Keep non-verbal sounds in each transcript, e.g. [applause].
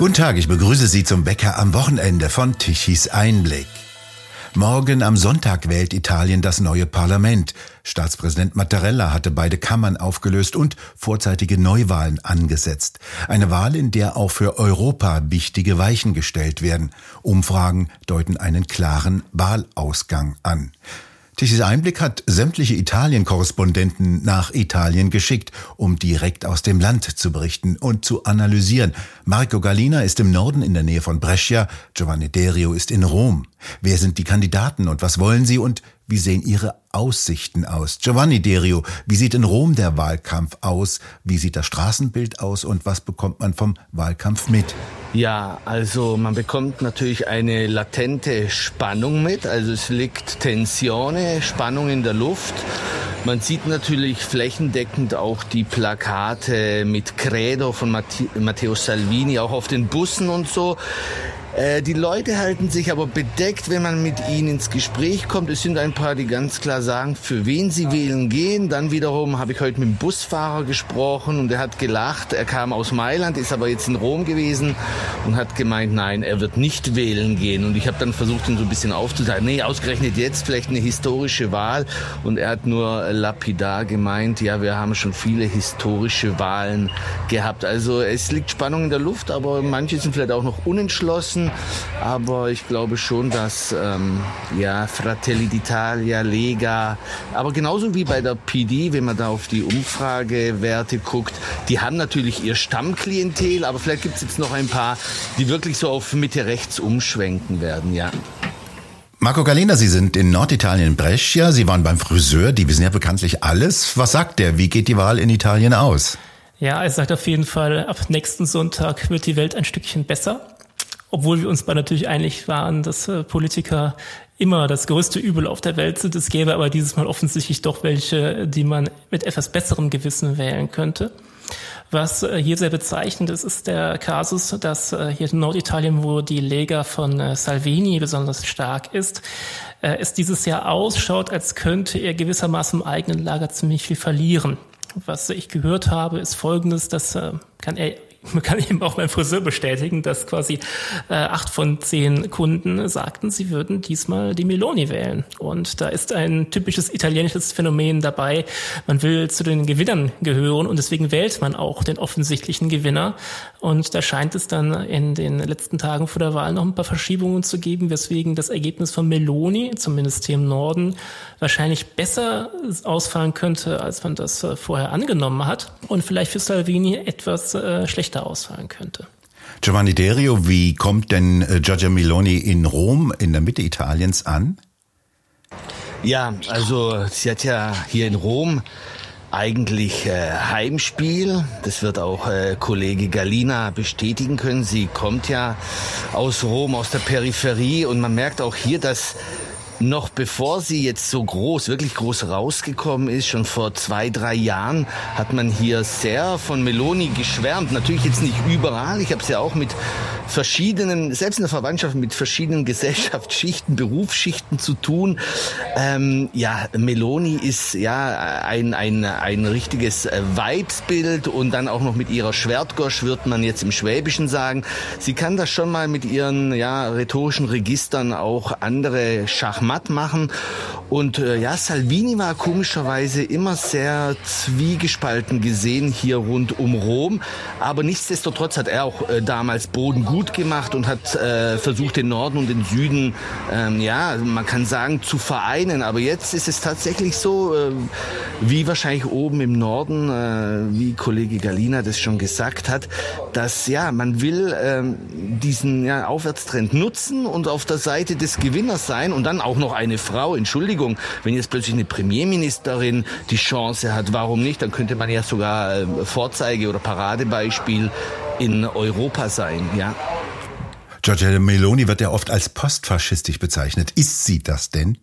Guten Tag, ich begrüße Sie zum Bäcker am Wochenende von Tichys Einblick. Morgen am Sonntag wählt Italien das neue Parlament. Staatspräsident Mattarella hatte beide Kammern aufgelöst und vorzeitige Neuwahlen angesetzt. Eine Wahl, in der auch für Europa wichtige Weichen gestellt werden. Umfragen deuten einen klaren Wahlausgang an. Tichys Einblick hat sämtliche Italien-Korrespondenten nach Italien geschickt, um direkt aus dem Land zu berichten und zu analysieren. Marco Galina ist im Norden in der Nähe von Brescia, Giovanni Derio ist in Rom. Wer sind die Kandidaten und was wollen sie und wie sehen ihre Aussichten aus? Giovanni Derio, wie sieht in Rom der Wahlkampf aus? Wie sieht das Straßenbild aus und was bekommt man vom Wahlkampf mit? Ja, also man bekommt natürlich eine latente Spannung mit. Also es liegt Tensione, Spannung in der Luft. Man sieht natürlich flächendeckend auch die Plakate mit Credo von Matteo Salvini, auch auf den Bussen und so. Äh, die Leute halten sich aber bedeckt, wenn man mit ihnen ins Gespräch kommt. Es sind ein paar, die ganz klar sagen, für wen sie wählen gehen. Dann wiederum habe ich heute mit dem Busfahrer gesprochen und er hat gelacht. Er kam aus Mailand, ist aber jetzt in Rom gewesen und hat gemeint, nein, er wird nicht wählen gehen. Und ich habe dann versucht, ihn so ein bisschen aufzuzeigen. Nee, ausgerechnet jetzt vielleicht eine historische Wahl. Und er hat nur lapidar gemeint, ja, wir haben schon viele historische Wahlen gehabt. Also es liegt Spannung in der Luft, aber manche sind vielleicht auch noch unentschlossen müssen. Aber ich glaube schon, dass ähm, ja, Fratelli d'Italia, Lega, aber genauso wie bei der PD, wenn man da auf die Umfragewerte guckt, die haben natürlich ihr Stammklientel, aber vielleicht gibt es jetzt noch ein paar, die wirklich so auf Mitte rechts umschwenken werden, ja. Marco Galena, Sie sind in Norditalien in Brescia. Sie waren beim Friseur, die wissen ja bekanntlich alles. Was sagt der? Wie geht die Wahl in Italien aus? Ja, er sagt auf jeden Fall, ab nächsten Sonntag wird die Welt ein Stückchen besser obwohl wir uns bei natürlich einig waren, dass äh, Politiker immer das größte Übel auf der Welt sind. Es gäbe aber dieses Mal offensichtlich doch welche, die man mit etwas besserem Gewissen wählen könnte. Was äh, hier sehr bezeichnend ist, ist der Kasus, dass äh, hier in Norditalien, wo die Lega von Salvini besonders stark ist, es dieses Jahr ausschaut, als könnte er gewissermaßen im eigenen Lager ziemlich viel verlieren. Was ich gehört habe, ist Folgendes, das kann er [laughs] kann eben auch beim Friseur bestätigen, dass quasi äh, acht von zehn Kunden sagten, sie würden diesmal die Meloni wählen. Und da ist ein typisches italienisches Phänomen dabei. Man will zu den Gewinnern gehören und deswegen wählt man auch den offensichtlichen Gewinner. Und da scheint es dann in den letzten Tagen vor der Wahl noch ein paar Verschiebungen zu geben, weswegen das Ergebnis von Meloni, zumindest hier im Norden, wahrscheinlich besser ausfallen könnte, als man das äh, vorher angenommen hat. Und vielleicht für Salvini etwas äh, schlechter schlechter ausfallen könnte. Giovanni Derio, wie kommt denn äh, Giorgia Meloni in Rom, in der Mitte Italiens an? Ja, also sie hat ja hier in Rom eigentlich äh, Heimspiel. Das wird auch äh, Kollege Galina bestätigen können. Sie kommt ja aus Rom, aus der Peripherie und man merkt auch hier, dass noch bevor sie jetzt so groß, wirklich groß rausgekommen ist, schon vor zwei, drei Jahren, hat man hier sehr von Meloni geschwärmt. Natürlich jetzt nicht überall. Ich habe es ja auch mit verschiedenen, selbst in der Verwandtschaft mit verschiedenen [laughs] Gesellschaftsschichten, Berufsschichten zu tun. Ähm, ja, Meloni ist ja ein, ein, ein richtiges Weibsbild und dann auch noch mit ihrer Schwertgosch, wird man jetzt im Schwäbischen sagen. Sie kann das schon mal mit ihren ja, rhetorischen Registern auch andere Schachmatt machen. Und äh, ja, Salvini war komischerweise immer sehr zwiegespalten gesehen hier rund um Rom. Aber nichtsdestotrotz hat er auch äh, damals Boden gut gut gemacht und hat äh, versucht, den Norden und den Süden, ähm, ja, man kann sagen, zu vereinen. Aber jetzt ist es tatsächlich so, äh, wie wahrscheinlich oben im Norden, äh, wie Kollege Galina das schon gesagt hat, dass ja, man will äh, diesen ja, Aufwärtstrend nutzen und auf der Seite des Gewinners sein und dann auch noch eine Frau. Entschuldigung, wenn jetzt plötzlich eine Premierministerin die Chance hat, warum nicht? Dann könnte man ja sogar äh, Vorzeige oder Paradebeispiel in Europa sein, ja. Giorgia Meloni wird ja oft als postfaschistisch bezeichnet. Ist sie das denn?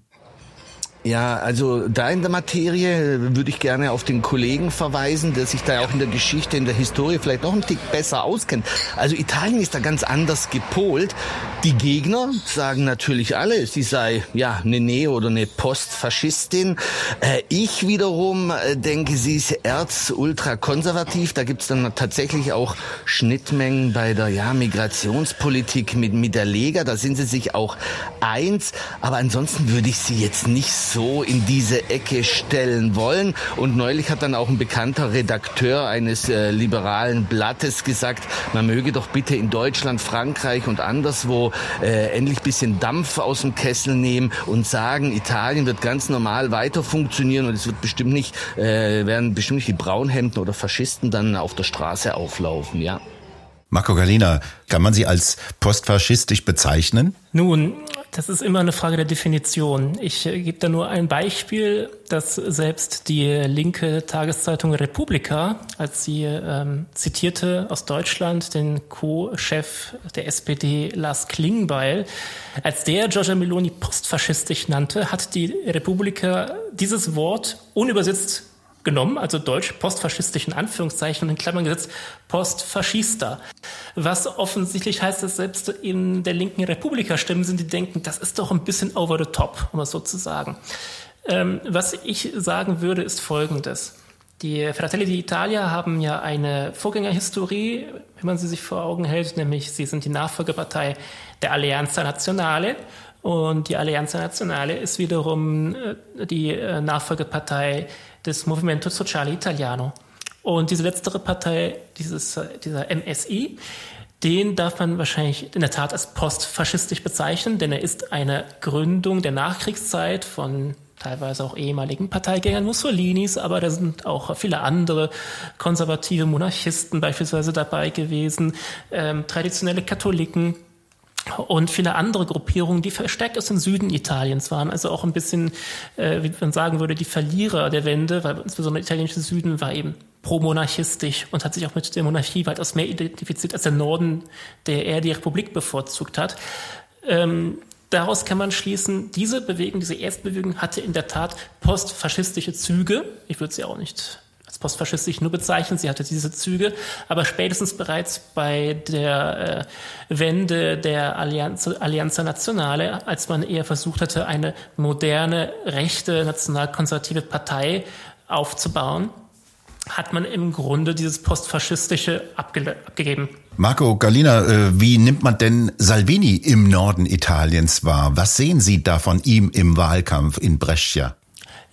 Ja, also da in der Materie würde ich gerne auf den Kollegen verweisen, der sich da auch in der Geschichte, in der Historie vielleicht noch ein Tick besser auskennt. Also Italien ist da ganz anders gepolt. Die Gegner sagen natürlich alle, sie sei ja eine Neo- oder eine Postfaschistin. Äh, ich wiederum äh, denke, sie ist erz-ultrakonservativ. Da gibt's dann tatsächlich auch Schnittmengen bei der ja, Migrationspolitik mit, mit der Lega. Da sind sie sich auch eins. Aber ansonsten würde ich sie jetzt nicht so so in diese Ecke stellen wollen. Und neulich hat dann auch ein bekannter Redakteur eines äh, liberalen Blattes gesagt, man möge doch bitte in Deutschland, Frankreich und anderswo äh, endlich bisschen Dampf aus dem Kessel nehmen und sagen, Italien wird ganz normal weiter funktionieren und es wird bestimmt nicht, äh, werden bestimmt nicht die Braunhemden oder Faschisten dann auf der Straße auflaufen, ja. Marco Galina, kann man sie als postfaschistisch bezeichnen? Nun, das ist immer eine Frage der Definition. Ich äh, gebe da nur ein Beispiel, dass selbst die linke Tageszeitung Republika, als sie ähm, zitierte aus Deutschland den Co-Chef der SPD Lars Klingbeil, als der Giorgia Meloni postfaschistisch nannte, hat die Republika dieses Wort unübersetzt genommen, also deutsch postfaschistischen Anführungszeichen und in Klammern gesetzt Postfaschista. Was offensichtlich heißt, dass selbst in der linken Republika Stimmen sind, die denken, das ist doch ein bisschen over the top, um es so zu sagen. Ähm, was ich sagen würde, ist Folgendes. Die Fratelli d'Italia haben ja eine Vorgängerhistorie, wenn man sie sich vor Augen hält, nämlich sie sind die Nachfolgepartei der Alleanza Nazionale und die Alleanza Nazionale ist wiederum äh, die äh, Nachfolgepartei des Movimento Sociale Italiano. Und diese letztere Partei, dieses, dieser MSI, den darf man wahrscheinlich in der Tat als postfaschistisch bezeichnen, denn er ist eine Gründung der Nachkriegszeit von teilweise auch ehemaligen Parteigängern Mussolinis, aber da sind auch viele andere konservative Monarchisten beispielsweise dabei gewesen, ähm, traditionelle Katholiken, und viele andere Gruppierungen, die verstärkt aus dem Süden Italiens waren, also auch ein bisschen, äh, wie man sagen würde, die Verlierer der Wende, weil insbesondere der italienische Süden war eben pro-monarchistisch und hat sich auch mit der Monarchie weitaus mehr identifiziert als der Norden, der eher die Republik bevorzugt hat. Ähm, daraus kann man schließen, diese Bewegung, diese Erstbewegung hatte in der Tat postfaschistische Züge. Ich würde sie auch nicht als postfaschistisch nur bezeichnen. Sie hatte diese Züge, aber spätestens bereits bei der äh, Wende der Allianz, Allianza Nazionale, als man eher versucht hatte, eine moderne, rechte, nationalkonservative Partei aufzubauen, hat man im Grunde dieses postfaschistische abge abgegeben. Marco Galina, äh, wie nimmt man denn Salvini im Norden Italiens wahr? Was sehen Sie da von ihm im Wahlkampf in Brescia?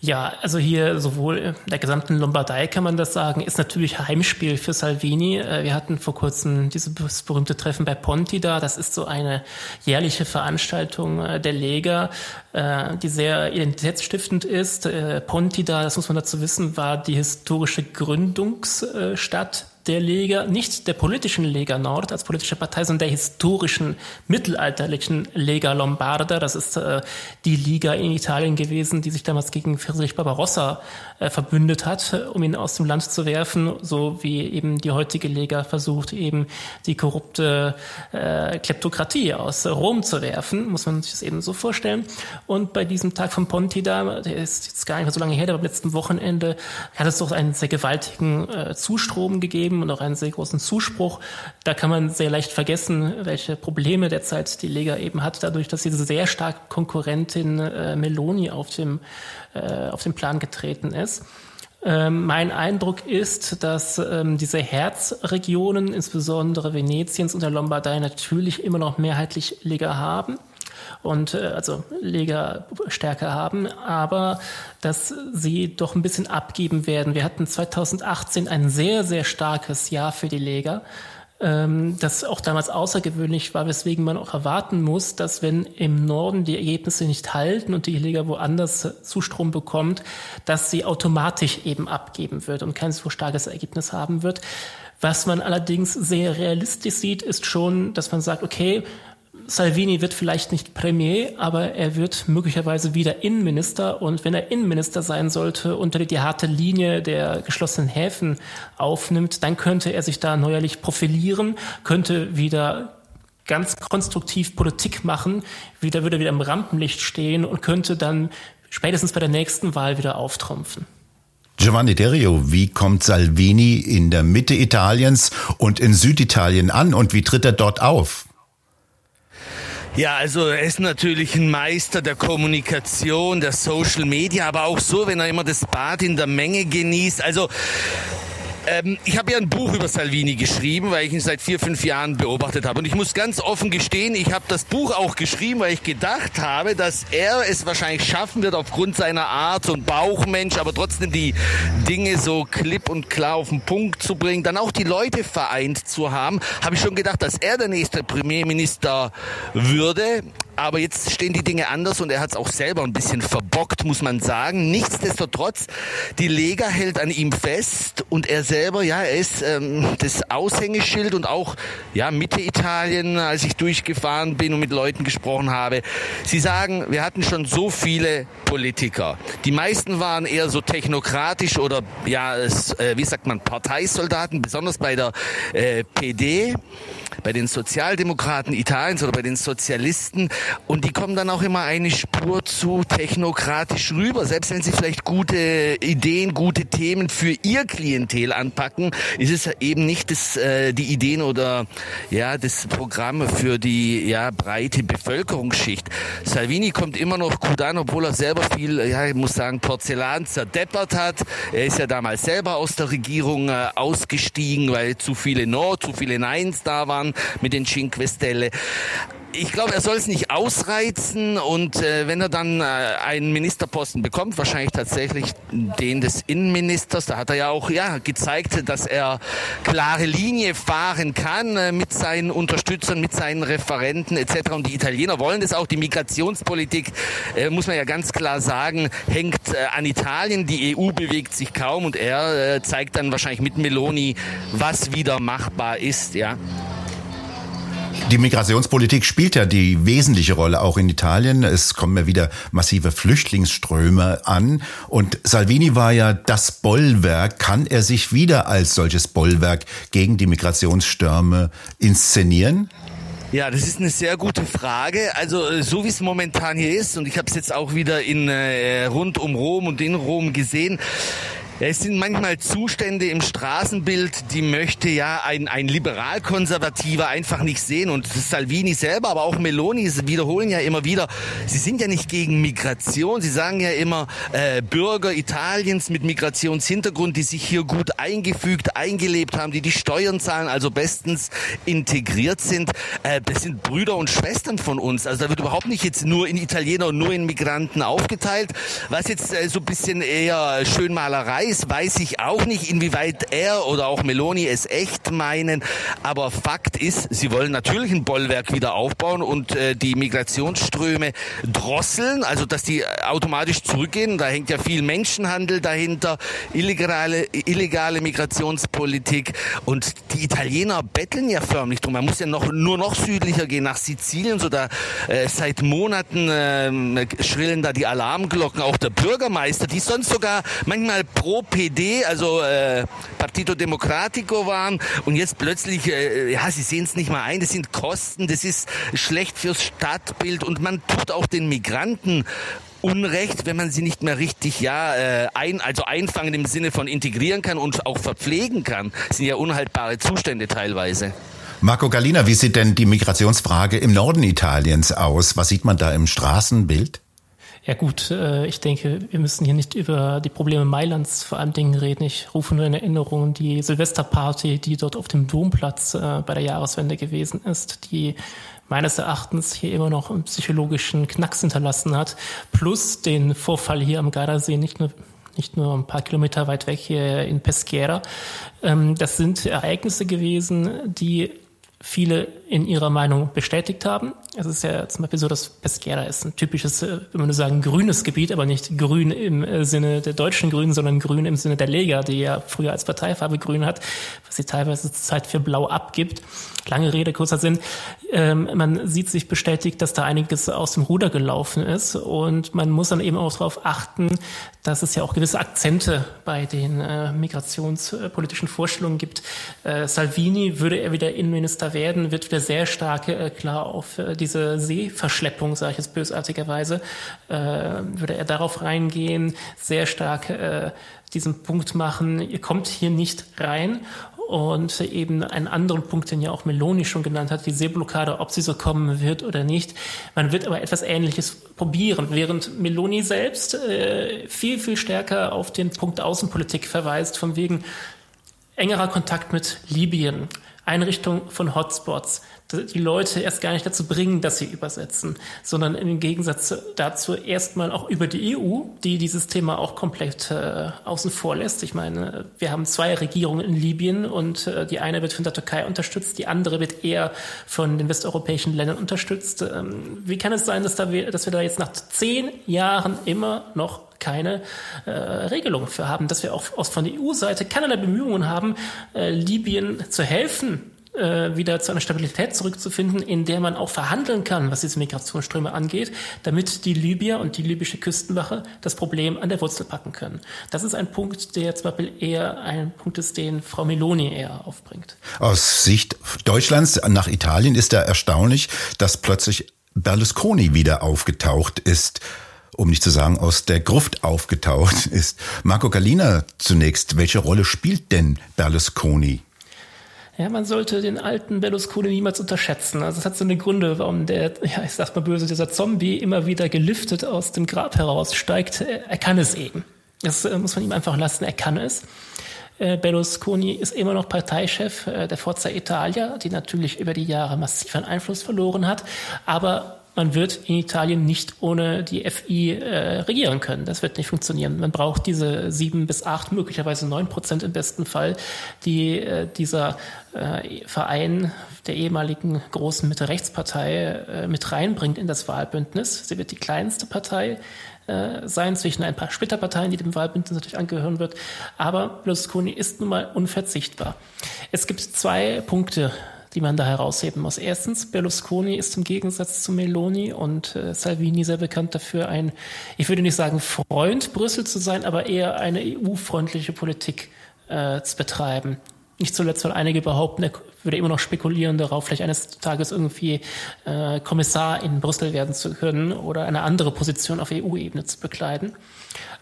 Ja, also hier sowohl in der gesamten Lombardei kann man das sagen, ist natürlich Heimspiel für Salvini. Äh, wir hatten vor kurzem dieses berühmte Treffen bei Ponti da. Das ist so eine jährliche Veranstaltung äh, der Lega, äh, die sehr identitätsstiftend ist. Ponti da, das muss man dazu wissen, war die historische Gründungsstadt der Lega, nicht der politischen Lega Nord als politische Partei, sondern der historischen mittelalterlichen Lega Lombarda. Das ist äh, die Liga in Italien gewesen, die sich damals gegen Friedrich Barbarossa äh, verbündet hat, um ihn aus dem Land zu werfen, so wie eben die heutige Lega versucht, eben die korrupte äh, Kleptokratie aus Rom zu werfen, muss man sich das eben so vorstellen. Und bei diesem Tag von Ponti da, der ist jetzt gar nicht mehr so lange her, aber am letzten Wochenende hat es doch einen sehr gewaltigen äh, Zustrom gegeben gegeben und auch einen sehr großen Zuspruch. Da kann man sehr leicht vergessen, welche Probleme derzeit die Lega eben hat, dadurch, dass diese sehr starke Konkurrentin äh, Meloni auf dem, äh, auf den Plan getreten ist. Ähm, mein Eindruck ist, dass ähm, diese Herzregionen, insbesondere Venetiens und der Lombardei, natürlich immer noch mehrheitlich Lega haben und äh, also Legerstärke haben, aber dass sie doch ein bisschen abgeben werden. Wir hatten 2018 ein sehr, sehr starkes Jahr für die Leger ähm, das auch damals außergewöhnlich war, weswegen man auch erwarten muss, dass wenn im Norden die Ergebnisse nicht halten und die Liga woanders Zustrom bekommt, dass sie automatisch eben abgeben wird und kein so starkes Ergebnis haben wird. Was man allerdings sehr realistisch sieht, ist schon, dass man sagt, okay, Salvini wird vielleicht nicht Premier, aber er wird möglicherweise wieder Innenminister. Und wenn er Innenminister sein sollte, die, die harte Linie der geschlossenen Häfen aufnimmt, dann könnte er sich da neuerlich profilieren, könnte wieder ganz konstruktiv Politik machen, wieder würde wieder im Rampenlicht stehen und könnte dann spätestens bei der nächsten Wahl wieder auftrumpfen. Giovanni Derio, wie kommt Salvini in der Mitte Italiens und in Süditalien an und wie tritt er dort auf? Ja, also er ist natürlich ein Meister der Kommunikation, der Social Media, aber auch so, wenn er immer das Bad in der Menge genießt. Also ähm, ich habe ja ein Buch über Salvini geschrieben, weil ich ihn seit vier, fünf Jahren beobachtet habe. Und ich muss ganz offen gestehen, ich habe das Buch auch geschrieben, weil ich gedacht habe, dass er es wahrscheinlich schaffen wird, aufgrund seiner Art, ein Bauchmensch, aber trotzdem die Dinge so klipp und klar auf den Punkt zu bringen, dann auch die Leute vereint zu haben, habe ich schon gedacht, dass er der nächste Premierminister würde. Aber jetzt stehen die Dinge anders und er hat es auch selber ein bisschen verbockt, muss man sagen. Nichtsdestotrotz, die Lega hält an ihm fest und er selber, ja, er ist ähm, das Aushängeschild und auch ja Mitte Italien, als ich durchgefahren bin und mit Leuten gesprochen habe. Sie sagen, wir hatten schon so viele Politiker. Die meisten waren eher so technokratisch oder ja, es, äh, wie sagt man, Parteisoldaten, besonders bei der äh, PD bei den Sozialdemokraten Italiens oder bei den Sozialisten und die kommen dann auch immer eine Spur zu technokratisch rüber. Selbst wenn sie vielleicht gute Ideen, gute Themen für ihr Klientel anpacken, ist es eben nicht das, äh, die Ideen oder ja das Programm für die ja breite Bevölkerungsschicht. Salvini kommt immer noch gut an, obwohl er selber viel, ja ich muss sagen, Porzellan zerdeppert hat. Er ist ja damals selber aus der Regierung äh, ausgestiegen, weil zu viele No, zu viele Neins da waren mit den Cinque Stelle ich glaube, er soll es nicht ausreizen und äh, wenn er dann äh, einen Ministerposten bekommt, wahrscheinlich tatsächlich den des Innenministers, da hat er ja auch ja gezeigt, dass er klare Linie fahren kann äh, mit seinen Unterstützern, mit seinen Referenten etc. Und die Italiener wollen das auch. Die Migrationspolitik äh, muss man ja ganz klar sagen, hängt äh, an Italien. Die EU bewegt sich kaum und er äh, zeigt dann wahrscheinlich mit Meloni, was wieder machbar ist. Ja. Die Migrationspolitik spielt ja die wesentliche Rolle auch in Italien. Es kommen ja wieder massive Flüchtlingsströme an. Und Salvini war ja das Bollwerk. Kann er sich wieder als solches Bollwerk gegen die Migrationsstürme inszenieren? Ja, das ist eine sehr gute Frage. Also äh, so wie es momentan hier ist, und ich habe es jetzt auch wieder in äh, rund um Rom und in Rom gesehen, ja, es sind manchmal Zustände im Straßenbild, die möchte ja ein, ein liberal-konservativer einfach nicht sehen. Und Salvini selber, aber auch Meloni wiederholen ja immer wieder, sie sind ja nicht gegen Migration. Sie sagen ja immer, äh, Bürger Italiens mit Migrationshintergrund, die sich hier gut eingefügt, eingelebt haben, die die Steuern zahlen, also bestens integriert sind, äh, das sind Brüder und Schwestern von uns. Also da wird überhaupt nicht jetzt nur in Italiener und nur in Migranten aufgeteilt. Was jetzt äh, so bisschen eher Schönmalerei weiß, weiß ich auch nicht, inwieweit er oder auch Meloni es echt meinen. Aber Fakt ist, sie wollen natürlich ein Bollwerk wieder aufbauen und äh, die Migrationsströme drosseln, also dass die automatisch zurückgehen. Da hängt ja viel Menschenhandel dahinter, illegale, illegale Migrationspolitik und die Italiener betteln ja förmlich drum. Man muss ja noch nur noch südlicher gehen nach Sizilien, so da äh, seit Monaten äh, schrillen da die Alarmglocken. Auch der Bürgermeister, die sonst sogar manchmal pro PD, also äh, Partito Democratico waren und jetzt plötzlich, äh, ja, sie sehen es nicht mal ein, das sind Kosten, das ist schlecht fürs Stadtbild und man tut auch den Migranten Unrecht, wenn man sie nicht mehr richtig, ja, äh, ein, also einfangen im Sinne von integrieren kann und auch verpflegen kann. Das sind ja unhaltbare Zustände teilweise. Marco Galina, wie sieht denn die Migrationsfrage im Norden Italiens aus? Was sieht man da im Straßenbild? Ja gut, äh, ich denke, wir müssen hier nicht über die Probleme Mailands vor allem Dingen reden. Ich rufe nur in Erinnerung die Silvesterparty, die dort auf dem Domplatz äh, bei der Jahreswende gewesen ist, die meines Erachtens hier immer noch einen psychologischen Knacks hinterlassen hat, plus den Vorfall hier am Gardasee, nicht nur nicht nur ein paar Kilometer weit weg hier in Peschiera. Ähm, das sind Ereignisse gewesen, die viele in ihrer Meinung bestätigt haben. Es ist ja zum Beispiel so, dass Pesquera ist ein typisches, wenn man nur sagen, grünes Gebiet, aber nicht grün im äh, Sinne der deutschen Grünen, sondern grün im Sinne der Lega, die ja früher als Parteifarbe grün hat, was sie teilweise Zeit für blau abgibt. Lange Rede, kurzer Sinn. Ähm, man sieht sich bestätigt, dass da einiges aus dem Ruder gelaufen ist und man muss dann eben auch darauf achten, dass es ja auch gewisse Akzente bei den äh, migrationspolitischen Vorstellungen gibt. Äh, Salvini, würde er wieder Innenminister werden, wird wieder sehr stark äh, klar auf äh, diese Seeverschleppung, sage ich jetzt bösartigerweise, äh, würde er darauf reingehen, sehr stark diesen Punkt machen, ihr kommt hier nicht rein und eben einen anderen Punkt, den ja auch Meloni schon genannt hat, die Seeblockade, ob sie so kommen wird oder nicht. Man wird aber etwas Ähnliches probieren, während Meloni selbst äh, viel, viel stärker auf den Punkt Außenpolitik verweist, von wegen engerer Kontakt mit Libyen, Einrichtung von Hotspots, die Leute erst gar nicht dazu bringen, dass sie übersetzen, sondern im Gegensatz dazu erstmal auch über die EU, die dieses Thema auch komplett äh, außen vor lässt. Ich meine, wir haben zwei Regierungen in Libyen und äh, die eine wird von der Türkei unterstützt, die andere wird eher von den westeuropäischen Ländern unterstützt. Ähm, wie kann es sein, dass, da wir, dass wir da jetzt nach zehn Jahren immer noch keine äh, Regelung für haben, dass wir auch aus von der EU-Seite keinerlei Bemühungen haben, äh, Libyen zu helfen, äh, wieder zu einer Stabilität zurückzufinden, in der man auch verhandeln kann, was diese Migrationsströme angeht, damit die Libyer und die libysche Küstenwache das Problem an der Wurzel packen können. Das ist ein Punkt, der zum Beispiel eher ein Punkt ist, den Frau Meloni eher aufbringt. Aus Sicht Deutschlands nach Italien ist da erstaunlich, dass plötzlich Berlusconi wieder aufgetaucht ist um nicht zu sagen aus der Gruft aufgetaucht ist. Marco Galina zunächst, welche Rolle spielt denn Berlusconi? Ja, man sollte den alten Berlusconi niemals unterschätzen. Also es hat so eine Gründe, warum der, ja, ich sag mal böse, dieser Zombie immer wieder gelüftet aus dem Grab heraussteigt. Er kann es eben. Das äh, muss man ihm einfach lassen, er kann es. Äh, Berlusconi ist immer noch Parteichef äh, der Forza Italia, die natürlich über die Jahre massiv an Einfluss verloren hat. Aber man wird in Italien nicht ohne die FI äh, regieren können. Das wird nicht funktionieren. Man braucht diese sieben bis acht, möglicherweise neun Prozent im besten Fall, die äh, dieser äh, Verein der ehemaligen großen Mitte-Rechtspartei äh, mit reinbringt in das Wahlbündnis. Sie wird die kleinste Partei äh, sein zwischen ein paar Splitterparteien, die dem Wahlbündnis natürlich angehören wird. Aber Berlusconi ist nun mal unverzichtbar. Es gibt zwei Punkte, die man da herausheben muss. Erstens, Berlusconi ist im Gegensatz zu Meloni und äh, Salvini sehr bekannt dafür, ein, ich würde nicht sagen Freund Brüssel zu sein, aber eher eine EU-freundliche Politik äh, zu betreiben. Nicht zuletzt, weil einige behaupten, er würde immer noch spekulieren darauf, vielleicht eines Tages irgendwie äh, Kommissar in Brüssel werden zu können oder eine andere Position auf EU-Ebene zu bekleiden.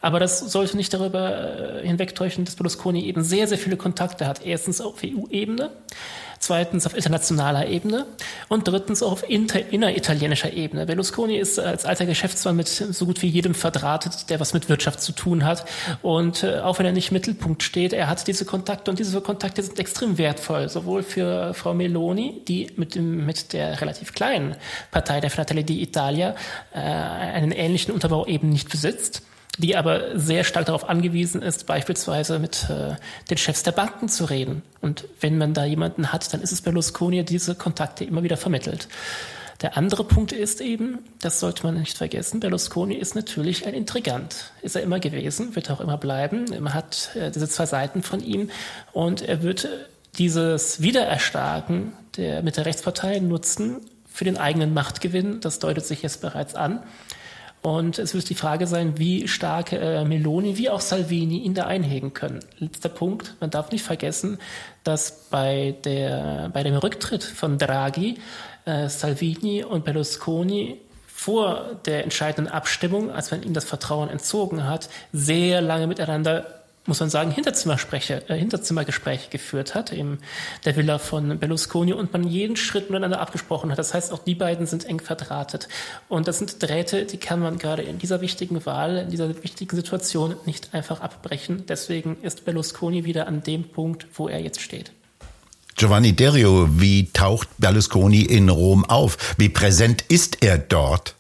Aber das sollte nicht darüber äh, hinwegtäuschen, dass Berlusconi eben sehr, sehr viele Kontakte hat. Erstens auf EU-Ebene, zweitens auf internationaler Ebene und drittens auch auf inter, inneritalienischer Ebene. Berlusconi ist als alter Geschäftsmann mit so gut wie jedem verdrahtet, der was mit Wirtschaft zu tun hat. Und äh, auch wenn er nicht im Mittelpunkt steht, er hat diese Kontakte und diese Kontakte sind extrem wertvoll, sowohl für Frau Meloni, die mit, dem, mit der relativ kleinen Partei der Fratelli d'Italia äh, einen ähnlichen Unterbau eben nicht besitzt die aber sehr stark darauf angewiesen ist, beispielsweise mit äh, den Chefs der Banken zu reden. Und wenn man da jemanden hat, dann ist es Berlusconi, der diese Kontakte immer wieder vermittelt. Der andere Punkt ist eben, das sollte man nicht vergessen, Berlusconi ist natürlich ein Intrigant. Ist er immer gewesen, wird auch immer bleiben. Man hat äh, diese zwei Seiten von ihm und er wird dieses Wiedererstarken der, mit der Rechtspartei nutzen für den eigenen Machtgewinn. Das deutet sich jetzt bereits an. Und es wird die Frage sein, wie stark äh, Meloni wie auch Salvini ihn da einhegen können. Letzter Punkt, man darf nicht vergessen, dass bei, der, bei dem Rücktritt von Draghi äh, Salvini und Berlusconi vor der entscheidenden Abstimmung, als man ihnen das Vertrauen entzogen hat, sehr lange miteinander muss man sagen, Hinterzimmergespräche, äh, Hinterzimmergespräche geführt hat, in der Villa von Berlusconi und man jeden Schritt miteinander abgesprochen hat. Das heißt, auch die beiden sind eng verdrahtet. Und das sind Drähte, die kann man gerade in dieser wichtigen Wahl, in dieser wichtigen Situation nicht einfach abbrechen. Deswegen ist Berlusconi wieder an dem Punkt, wo er jetzt steht. Giovanni Derio, wie taucht Berlusconi in Rom auf? Wie präsent ist er dort?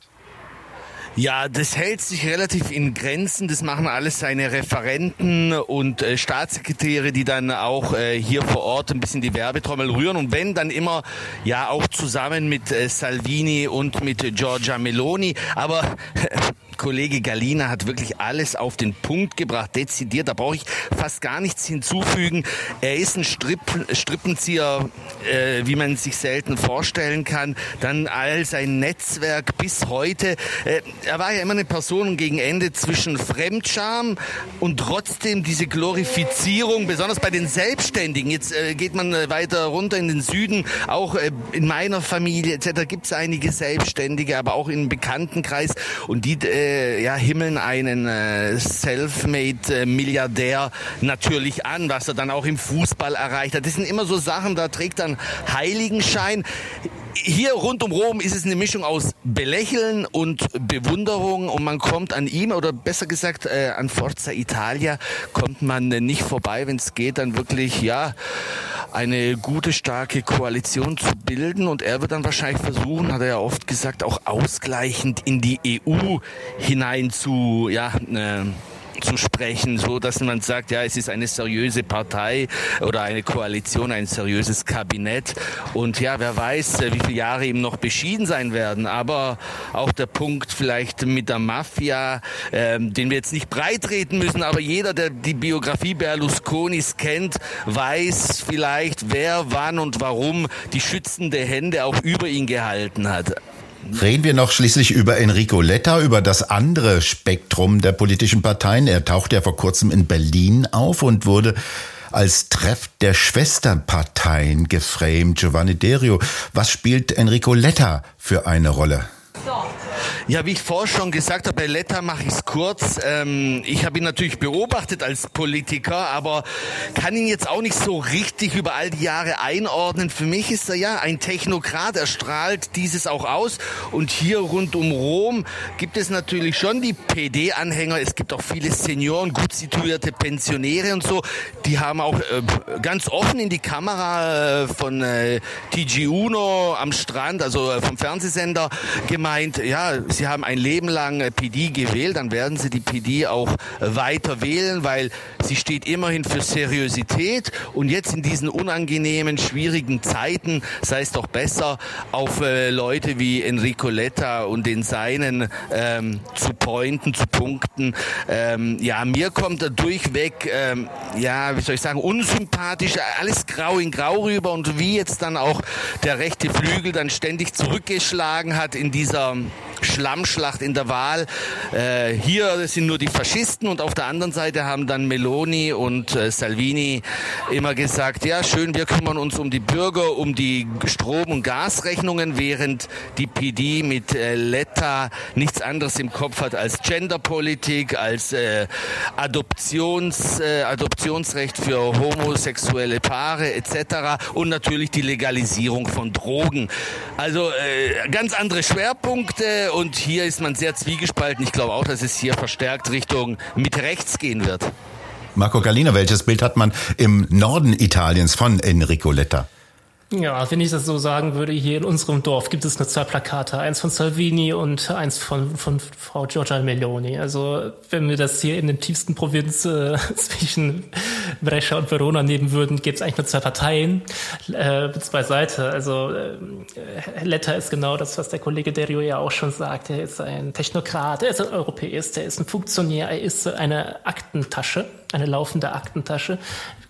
Ja, das hält sich relativ in Grenzen. Das machen alles seine Referenten und äh, Staatssekretäre, die dann auch äh, hier vor Ort ein bisschen die Werbetrommel rühren. Und wenn, dann immer ja auch zusammen mit äh, Salvini und mit Giorgia Meloni. Aber [laughs] Kollege Galina hat wirklich alles auf den Punkt gebracht, dezidiert. Da brauche ich fast gar nichts hinzufügen. Er ist ein Stripp, Strippenzieher, äh, wie man sich selten vorstellen kann. Dann all sein Netzwerk bis heute. Äh, er war ja immer eine Person gegen Ende zwischen Fremdscham und trotzdem diese Glorifizierung, besonders bei den Selbstständigen. Jetzt äh, geht man äh, weiter runter in den Süden, auch äh, in meiner Familie etc. gibt es einige Selbstständige, aber auch im Bekanntenkreis und die äh, ja, himmeln einen äh, Selfmade-Milliardär natürlich an, was er dann auch im Fußball erreicht hat. Das sind immer so Sachen, da trägt dann Heiligenschein hier rund um Rom ist es eine Mischung aus Belächeln und Bewunderung und man kommt an ihm oder besser gesagt äh, an Forza Italia kommt man nicht vorbei, wenn es geht, dann wirklich ja eine gute starke Koalition zu bilden. Und er wird dann wahrscheinlich versuchen, hat er ja oft gesagt, auch ausgleichend in die EU hinein zu ja äh, zu sprechen, so dass man sagt, ja, es ist eine seriöse Partei oder eine Koalition, ein seriöses Kabinett. Und ja, wer weiß, wie viele Jahre ihm noch beschieden sein werden. Aber auch der Punkt vielleicht mit der Mafia, ähm, den wir jetzt nicht breitreten müssen, aber jeder, der die Biografie Berlusconis kennt, weiß vielleicht, wer wann und warum die schützende Hände auch über ihn gehalten hat. Reden wir noch schließlich über Enrico Letta, über das andere Spektrum der politischen Parteien. Er tauchte ja vor kurzem in Berlin auf und wurde als Treff der Schwesterparteien geframed. Giovanni Derio, was spielt Enrico Letta für eine Rolle? Ja, wie ich vorher schon gesagt habe, bei Letta mache ich es kurz. Ähm, ich habe ihn natürlich beobachtet als Politiker, aber kann ihn jetzt auch nicht so richtig über all die Jahre einordnen. Für mich ist er ja ein Technokrat. Er strahlt dieses auch aus. Und hier rund um Rom gibt es natürlich schon die PD-Anhänger. Es gibt auch viele Senioren, gut situierte Pensionäre und so. Die haben auch äh, ganz offen in die Kamera äh, von äh, TG Uno am Strand, also äh, vom Fernsehsender, gemeint, ja, Sie haben ein Leben lang äh, PD gewählt, dann werden Sie die PD auch äh, weiter wählen, weil sie steht immerhin für Seriosität und jetzt in diesen unangenehmen, schwierigen Zeiten sei es doch besser, auf äh, Leute wie Enrico Letta und den Seinen ähm, zu pointen, zu punkten. Ähm, ja, mir kommt er durchweg, ähm, ja, wie soll ich sagen, unsympathisch, alles grau in grau rüber und wie jetzt dann auch der rechte Flügel dann ständig zurückgeschlagen hat in dieser um, Schlammschlacht in der Wahl. Äh, hier sind nur die Faschisten und auf der anderen Seite haben dann Meloni und äh, Salvini immer gesagt, ja schön, wir kümmern uns um die Bürger, um die Strom- und Gasrechnungen, während die PD mit äh, Letta nichts anderes im Kopf hat als Genderpolitik, als äh, Adoptions, äh, Adoptionsrecht für homosexuelle Paare etc. und natürlich die Legalisierung von Drogen. Also äh, ganz andere Schwerpunkte und hier ist man sehr zwiegespalten. Ich glaube auch, dass es hier verstärkt Richtung mit rechts gehen wird. Marco Galina, welches Bild hat man im Norden Italiens von Enrico Letta? Ja, wenn ich das so sagen würde, hier in unserem Dorf gibt es nur zwei Plakate, eins von Salvini und eins von, von Frau Giorgia Meloni. Also wenn wir das hier in den tiefsten Provinz äh, [laughs] zwischen Brescia und Verona nehmen würden, gibt es eigentlich nur zwei Parteien, äh, zwei Seiten. Also äh, Letta ist genau das, was der Kollege Derio ja auch schon sagt. Er ist ein Technokrat, er ist ein Europäist, er ist ein Funktionär, er ist eine Aktentasche eine laufende Aktentasche.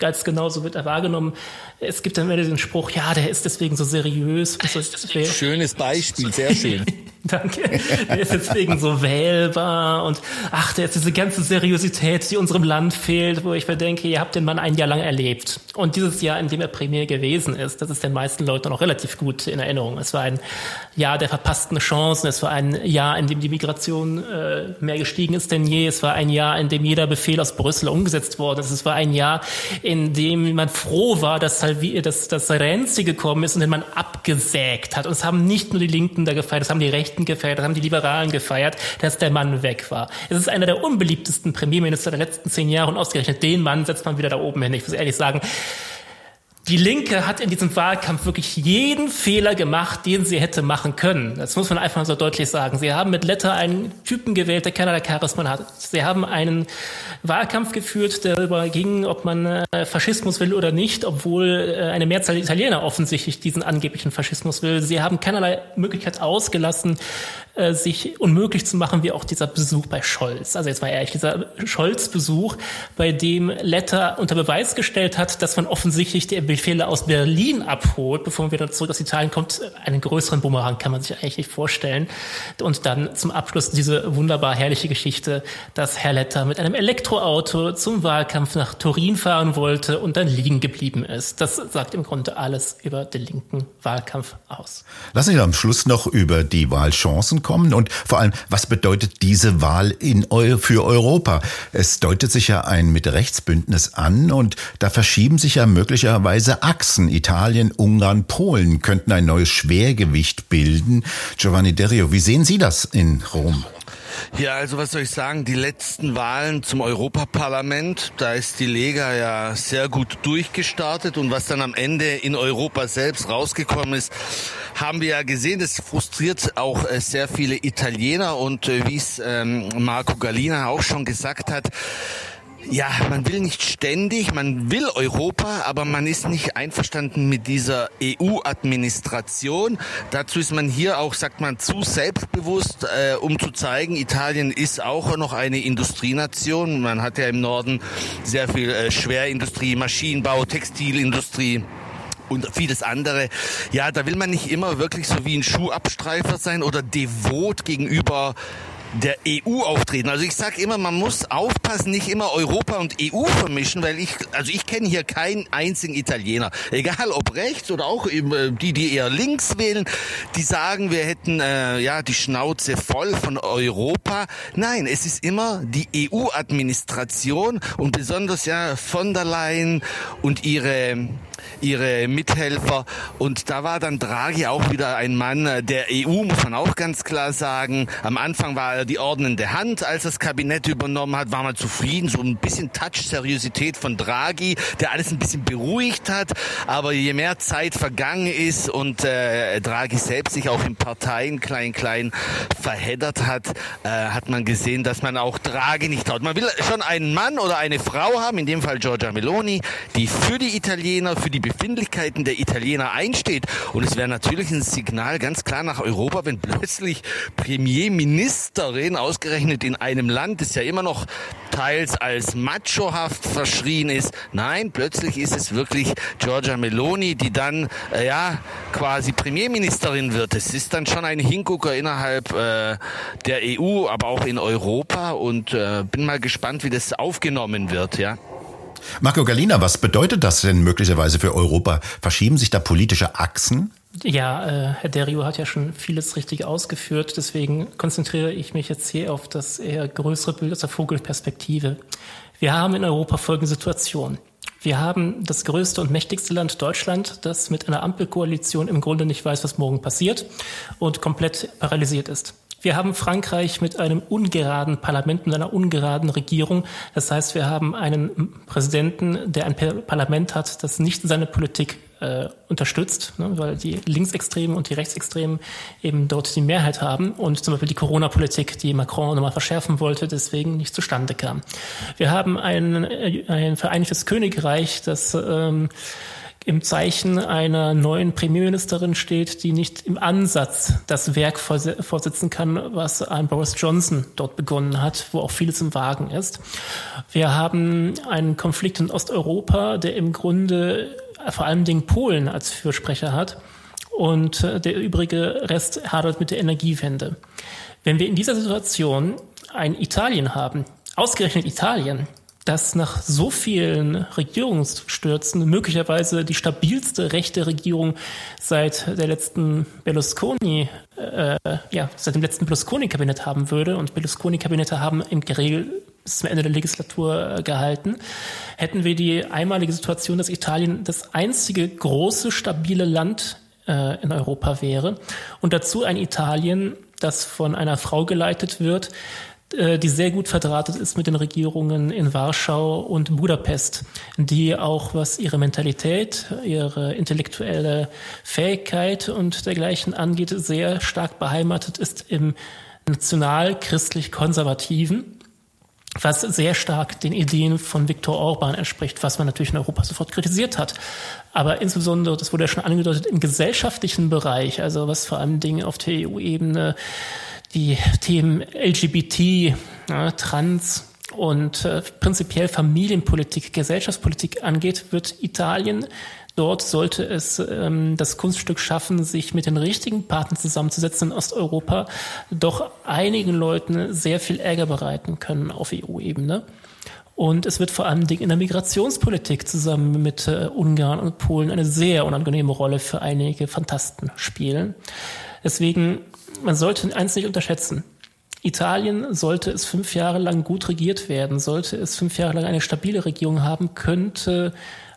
Ganz genauso wird er wahrgenommen. Es gibt dann immer diesen Spruch, ja, der ist deswegen so seriös. Schönes Beispiel, sehr schön. [laughs] Danke. Der ist deswegen so wählbar und ach, der ist diese ganze Seriosität, die unserem Land fehlt, wo ich mir denke, ihr habt den Mann ein Jahr lang erlebt. Und dieses Jahr, in dem er Premier gewesen ist, das ist den meisten Leuten noch relativ gut in Erinnerung. Es war ein Jahr der verpassten Chancen, es war ein Jahr, in dem die Migration äh, mehr gestiegen ist denn je, es war ein Jahr, in dem jeder Befehl aus Brüssel umgesetzt worden ist, es war ein Jahr, in dem man froh war, dass, halt, dass, dass Renzi gekommen ist und den man abgesägt hat. Und es haben nicht nur die Linken da gefeiert, es haben die Rechten Rechten gefeiert, haben die Liberalen gefeiert, dass der Mann weg war. Es ist einer der unbeliebtesten Premierminister der letzten zehn Jahre und ausgerechnet den Mann setzt man wieder da oben hin. Ich muss ehrlich sagen, die Linke hat in diesem Wahlkampf wirklich jeden Fehler gemacht, den sie hätte machen können. Das muss man einfach so deutlich sagen. Sie haben mit Letter einen Typen gewählt, der keinerlei Charisma hat. Sie haben einen Wahlkampf geführt, der darüber ging, ob man äh, Faschismus will oder nicht, obwohl äh, eine Mehrzahl Italiener offensichtlich diesen angeblichen Faschismus will. Sie haben keinerlei Möglichkeit ausgelassen, äh, sich unmöglich zu machen, wie auch dieser Besuch bei Scholz. Also jetzt war ehrlich, dieser Scholz-Besuch, bei dem Letter unter Beweis gestellt hat, dass man offensichtlich die Befehle aus Berlin abholt, bevor man wieder zurück aus Italien kommt. Einen größeren Bumerang kann man sich eigentlich nicht vorstellen. Und dann zum Abschluss diese wunderbar herrliche Geschichte, dass Herr Letter mit einem Elektroauto zum Wahlkampf nach Turin fahren wollte und dann liegen geblieben ist. Das sagt im Grunde alles über den linken Wahlkampf aus. Lassen Sie am Schluss noch über die Wahlchancen kommen und vor allem, was bedeutet diese Wahl in Eu für Europa? Es deutet sich ja ein Mitte-Rechts-Bündnis an und da verschieben sich ja möglicherweise Achsen. Italien, Ungarn, Polen könnten ein neues Schwergewicht bilden. Giovanni Derio, wie sehen Sie das in Rom? Ja, also was soll ich sagen? Die letzten Wahlen zum Europaparlament, da ist die Lega ja sehr gut durchgestartet und was dann am Ende in Europa selbst rausgekommen ist, haben wir ja gesehen. Das frustriert auch äh, sehr viele Italiener und äh, wie es ähm, Marco Galina auch schon gesagt hat, ja, man will nicht ständig, man will Europa, aber man ist nicht einverstanden mit dieser EU-Administration. Dazu ist man hier auch, sagt man, zu selbstbewusst, äh, um zu zeigen, Italien ist auch noch eine Industrienation. Man hat ja im Norden sehr viel äh, Schwerindustrie, Maschinenbau, Textilindustrie und vieles andere. Ja, da will man nicht immer wirklich so wie ein Schuhabstreifer sein oder devot gegenüber der EU auftreten. Also ich sage immer, man muss aufpassen, nicht immer Europa und EU vermischen, weil ich, also ich kenne hier keinen einzigen Italiener, egal ob rechts oder auch äh, die, die eher links wählen, die sagen, wir hätten äh, ja die Schnauze voll von Europa. Nein, es ist immer die EU-Administration und besonders ja von der Leyen und ihre ihre Mithelfer. Und da war dann Draghi auch wieder ein Mann der EU, muss man auch ganz klar sagen. Am Anfang war er die ordnende Hand, als das Kabinett übernommen hat, war man zufrieden. So ein bisschen Touch-Seriosität von Draghi, der alles ein bisschen beruhigt hat. Aber je mehr Zeit vergangen ist und äh, Draghi selbst sich auch in Parteien klein, klein verheddert hat, äh, hat man gesehen, dass man auch Draghi nicht traut. Man will schon einen Mann oder eine Frau haben, in dem Fall Giorgia Meloni, die für die Italiener, für die Befindlichkeiten der Italiener einsteht. Und es wäre natürlich ein Signal ganz klar nach Europa, wenn plötzlich Premierministerin ausgerechnet in einem Land, das ja immer noch teils als machohaft verschrien ist. Nein, plötzlich ist es wirklich Giorgia Meloni, die dann äh, ja quasi Premierministerin wird. Es ist dann schon ein Hingucker innerhalb äh, der EU, aber auch in Europa und äh, bin mal gespannt, wie das aufgenommen wird, ja. Marco Galina, was bedeutet das denn möglicherweise für Europa? Verschieben sich da politische Achsen? Ja, äh, Herr Derio hat ja schon vieles richtig ausgeführt. Deswegen konzentriere ich mich jetzt hier auf das eher größere Bild aus der Vogelperspektive. Wir haben in Europa folgende Situation. Wir haben das größte und mächtigste Land Deutschland, das mit einer Ampelkoalition im Grunde nicht weiß, was morgen passiert und komplett paralysiert ist. Wir haben Frankreich mit einem ungeraden Parlament, mit einer ungeraden Regierung. Das heißt, wir haben einen Präsidenten, der ein Parlament hat, das nicht seine Politik äh, unterstützt, ne, weil die Linksextremen und die Rechtsextremen eben dort die Mehrheit haben und zum Beispiel die Corona-Politik, die Macron nochmal verschärfen wollte, deswegen nicht zustande kam. Wir haben ein, ein Vereinigtes Königreich, das ähm, im Zeichen einer neuen Premierministerin steht, die nicht im Ansatz das Werk vorsitzen kann, was ein Boris Johnson dort begonnen hat, wo auch vieles im Wagen ist. Wir haben einen Konflikt in Osteuropa, der im Grunde vor allen Dingen Polen als Fürsprecher hat und der übrige Rest hadert mit der Energiewende. Wenn wir in dieser Situation ein Italien haben, ausgerechnet Italien, dass nach so vielen Regierungsstürzen möglicherweise die stabilste rechte Regierung seit der letzten Berlusconi, äh, ja, seit dem letzten Berlusconi-Kabinett haben würde. Und Berlusconi-Kabinette haben im Regel bis zum Ende der Legislatur äh, gehalten, hätten wir die einmalige Situation, dass Italien das einzige große, stabile Land äh, in Europa wäre. Und dazu ein Italien, das von einer Frau geleitet wird, die sehr gut verdrahtet ist mit den Regierungen in Warschau und Budapest, die auch was ihre Mentalität, ihre intellektuelle Fähigkeit und dergleichen angeht, sehr stark beheimatet ist im national-christlich-konservativen, was sehr stark den Ideen von Viktor Orban entspricht, was man natürlich in Europa sofort kritisiert hat. Aber insbesondere, das wurde ja schon angedeutet, im gesellschaftlichen Bereich, also was vor allem Dingen auf der EU-Ebene die Themen LGBT, ja, Trans und äh, prinzipiell Familienpolitik, Gesellschaftspolitik angeht, wird Italien Dort sollte es ähm, das Kunststück schaffen, sich mit den richtigen Partnern zusammenzusetzen in Osteuropa, doch einigen Leuten sehr viel Ärger bereiten können auf EU-Ebene. Und es wird vor allen Dingen in der Migrationspolitik zusammen mit äh, Ungarn und Polen eine sehr unangenehme Rolle für einige Fantasten spielen. Deswegen, man sollte eins nicht unterschätzen. Italien, sollte es fünf Jahre lang gut regiert werden, sollte es fünf Jahre lang eine stabile Regierung haben, könnte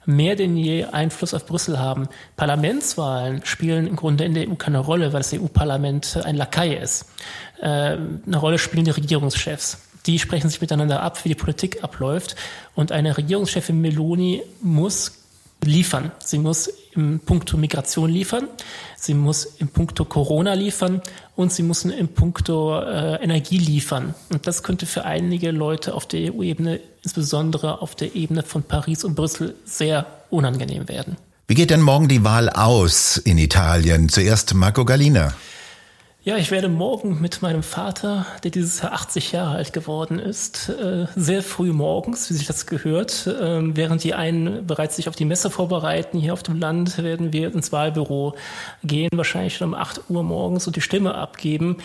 mehr denn je Einfluss auf Brüssel haben. Parlamentswahlen spielen im Grunde in der EU keine Rolle, weil das EU-Parlament ein Lakai ist. Äh, eine Rolle spielen die Regierungschefs. Die sprechen sich miteinander ab, wie die Politik abläuft. Und eine Regierungschefin Meloni muss liefern. Sie muss im Punkto Migration liefern, sie muss im Punkto Corona liefern und sie muss im Punkto äh, Energie liefern. Und das könnte für einige Leute auf der EU-Ebene, insbesondere auf der Ebene von Paris und Brüssel, sehr unangenehm werden. Wie geht denn morgen die Wahl aus in Italien? Zuerst Marco Gallina. Ja, ich werde morgen mit meinem Vater, der dieses Jahr 80 Jahre alt geworden ist, äh, sehr früh morgens, wie sich das gehört, ähm, während die einen bereits sich auf die Messe vorbereiten, hier auf dem Land, werden wir ins Wahlbüro gehen, wahrscheinlich schon um 8 Uhr morgens und die Stimme abgeben.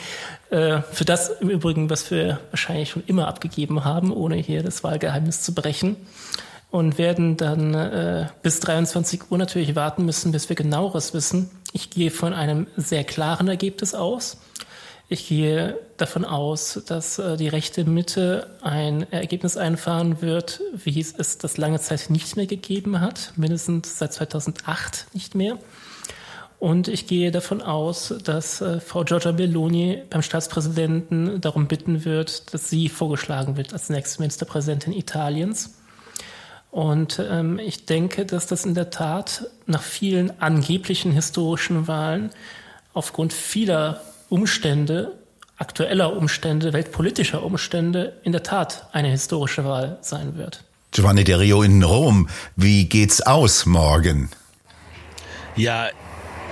Äh, für das im Übrigen, was wir wahrscheinlich schon immer abgegeben haben, ohne hier das Wahlgeheimnis zu brechen und werden dann äh, bis 23 Uhr natürlich warten müssen, bis wir genaueres wissen. Ich gehe von einem sehr klaren Ergebnis aus. Ich gehe davon aus, dass äh, die rechte Mitte ein Ergebnis einfahren wird, wie es, es das lange Zeit nicht mehr gegeben hat, mindestens seit 2008 nicht mehr. Und ich gehe davon aus, dass äh, Frau Giorgia Meloni beim Staatspräsidenten darum bitten wird, dass sie vorgeschlagen wird als nächste Ministerpräsidentin Italiens. Und ähm, ich denke, dass das in der Tat nach vielen angeblichen historischen Wahlen aufgrund vieler Umstände, aktueller Umstände, weltpolitischer Umstände in der Tat eine historische Wahl sein wird. Giovanni De Rio in Rom, wie geht's aus morgen? Ja,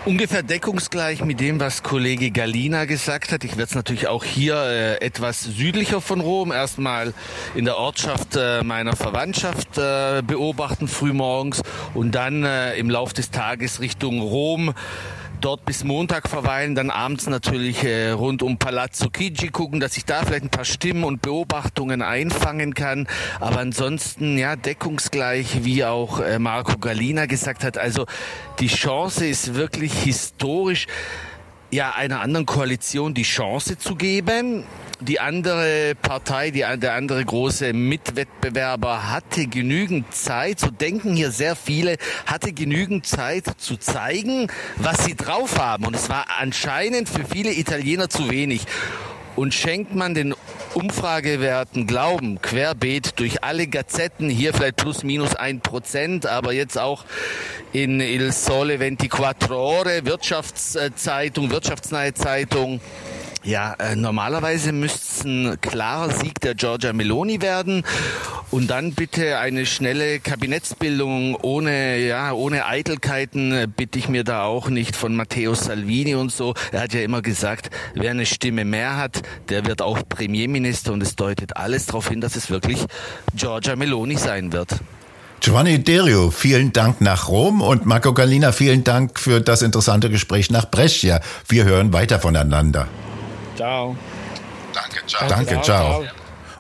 ungefähr deckungsgleich mit dem, was Kollege Galina gesagt hat. Ich werde es natürlich auch hier äh, etwas südlicher von Rom erstmal in der Ortschaft äh, meiner Verwandtschaft äh, beobachten frühmorgens und dann äh, im Lauf des Tages Richtung Rom dort bis Montag verweilen, dann abends natürlich äh, rund um Palazzo Chigi gucken, dass ich da vielleicht ein paar Stimmen und Beobachtungen einfangen kann. Aber ansonsten, ja, deckungsgleich, wie auch äh, Marco Galina gesagt hat. Also die Chance ist wirklich historisch, ja, einer anderen Koalition die Chance zu geben die andere Partei, die, der andere große Mitwettbewerber hatte genügend Zeit, so denken hier sehr viele, hatte genügend Zeit zu zeigen, was sie drauf haben. Und es war anscheinend für viele Italiener zu wenig. Und schenkt man den Umfragewerten Glauben, querbeet durch alle Gazetten, hier vielleicht plus minus ein Prozent, aber jetzt auch in Il Sole 24 Ore, Wirtschaftszeitung, wirtschaftsnahe Zeitung, ja, äh, normalerweise müsste es ein klarer Sieg der Giorgia Meloni werden und dann bitte eine schnelle Kabinettsbildung ohne, ja, ohne Eitelkeiten bitte ich mir da auch nicht von Matteo Salvini und so. Er hat ja immer gesagt, wer eine Stimme mehr hat, der wird auch Premierminister und es deutet alles darauf hin, dass es wirklich Giorgia Meloni sein wird. Giovanni Derio, vielen Dank nach Rom und Marco Galina, vielen Dank für das interessante Gespräch nach Brescia. Wir hören weiter voneinander. Ciao. Danke, ciao. Danke, ciao.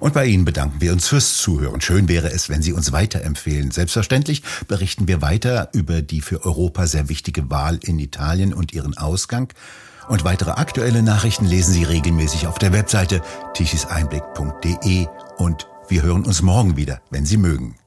Und bei Ihnen bedanken wir uns fürs Zuhören. Schön wäre es, wenn Sie uns weiterempfehlen. Selbstverständlich berichten wir weiter über die für Europa sehr wichtige Wahl in Italien und ihren Ausgang. Und weitere aktuelle Nachrichten lesen Sie regelmäßig auf der Webseite tichiseinblick.de und wir hören uns morgen wieder, wenn Sie mögen.